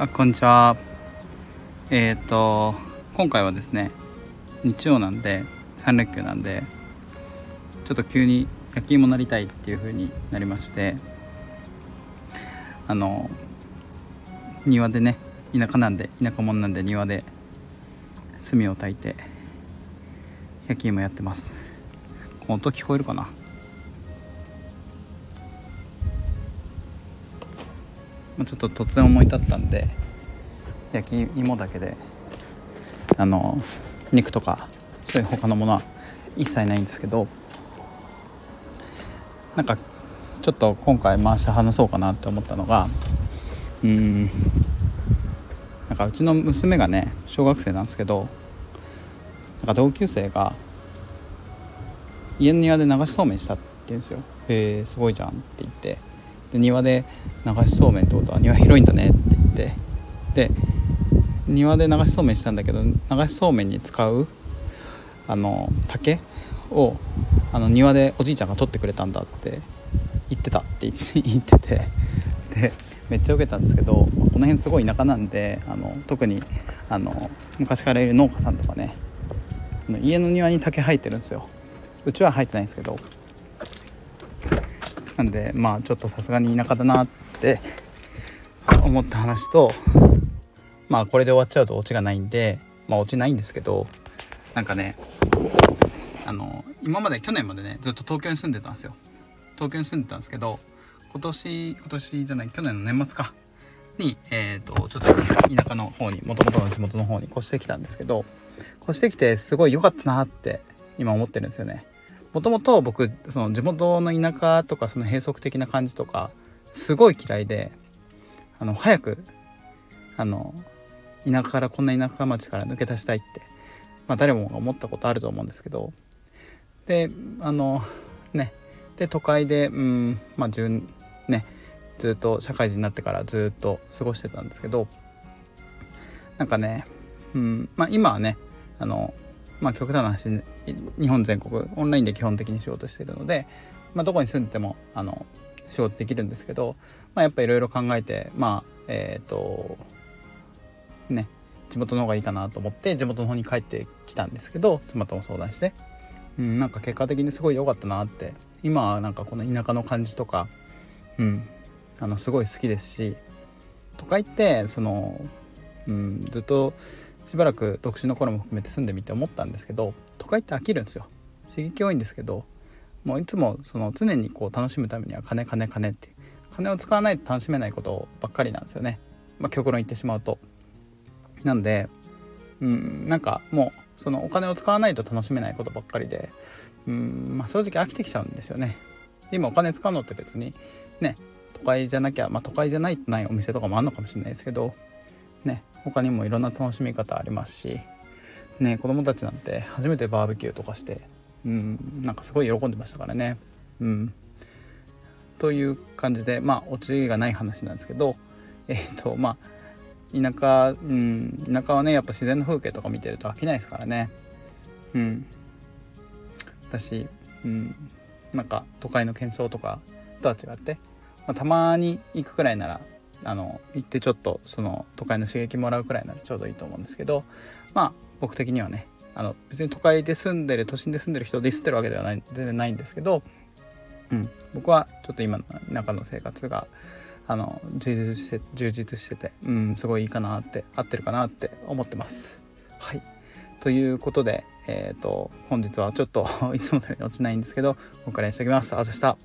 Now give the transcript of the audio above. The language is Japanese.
あこんにちは。えっ、ー、と今回はですね日曜なんで3連休なんでちょっと急に焼き芋なりたいっていう風になりましてあの庭でね田舎なんで田舎者なんで庭で炭を焚いて焼き芋やってます。音聞こえるかな？ちょっと突然思い立ったんで焼き芋だけであの肉とかそういう他のものは一切ないんですけどなんかちょっと今回回して話そうかなって思ったのがうんなんかうちの娘がね小学生なんですけどなんか同級生が家の庭で流しそうめんしたって言うんですよ「へえすごいじゃん」って言って。で庭で流しそうめんってことは庭広いんだねって言ってで庭で流しそうめんしたんだけど流しそうめんに使うあの竹をあの庭でおじいちゃんが取ってくれたんだって言ってたって 言っててでめっちゃ受けたんですけどこの辺すごい田舎なんであの特にあの昔からいる農家さんとかね家の庭に竹生えてるんですよ。うちは入ってないんですけどなんでまあちょっとさすがに田舎だなって思った話とまあこれで終わっちゃうとオチがないんでまあオチないんですけどなんかねあの今まで去年までねずっと東京に住んでたんですよ。東京に住んでたんですけど今年今年じゃない去年の年末か。にえっ、ー、とちょっと田舎の方にもともとの地元の方に越してきたんですけど越してきてすごい良かったなって今思ってるんですよね。もともと僕その地元の田舎とかその閉塞的な感じとかすごい嫌いであの早くあの田舎からこんな田舎町から抜け出したいって、まあ、誰もが思ったことあると思うんですけどであのねで都会でうんまあ順ねずっと社会人になってからずっと過ごしてたんですけどなんかね、うんまあ、今はねあのまあ、極端な話日本全国オンラインで基本的に仕事してるので、まあ、どこに住んでてもあの仕事できるんですけど、まあ、やっぱいろいろ考えてまあえっ、ー、とね地元の方がいいかなと思って地元の方に帰ってきたんですけど妻とも相談して、うん、なんか結果的にすごい良かったなって今はなんかこの田舎の感じとか、うん、あのすごい好きですし都会ってその、うん、ずっとしばらく独身の頃も含めて住んでみて思ったんですけど都会って飽きるんですよ。刺激多いんですけどもういつもその常にこう楽しむためには金金金って金を使わないと楽しめないことばっかりなんですよね。まあ極論言ってしまうと。なんでうんなんかもうそのお金を使わないと楽しめないことばっかりでうんまあ正直飽きてきちゃうんですよね。今お金使うのって別にね都会じゃなきゃまあ都会じゃないとないお店とかもあるのかもしれないですけどね他にもいろんな楽しみ方ありますしね子供たちなんて初めてバーベキューとかしてうんなんかすごい喜んでましたからね。うん。という感じでまあオチがない話なんですけどえっ、ー、とまあ田舎うん田舎はねやっぱ自然の風景とか見てると飽きないですからね。うん。私うんなんか都会の喧騒とかとは違って、まあ、たまに行くくらいならあの行ってちょっとその都会の刺激もらうくらいならちょうどいいと思うんですけどまあ僕的にはねあの別に都会で住んでる都心で住んでる人をディスってるわけではない全然ないんですけど、うん、僕はちょっと今の中の生活があの充実して充実してて、うん、すごいいいかなって合ってるかなって思ってます。はいということで、えーと、本日はちょっと いつものように落ちないんですけどここからにしておきます。あざした。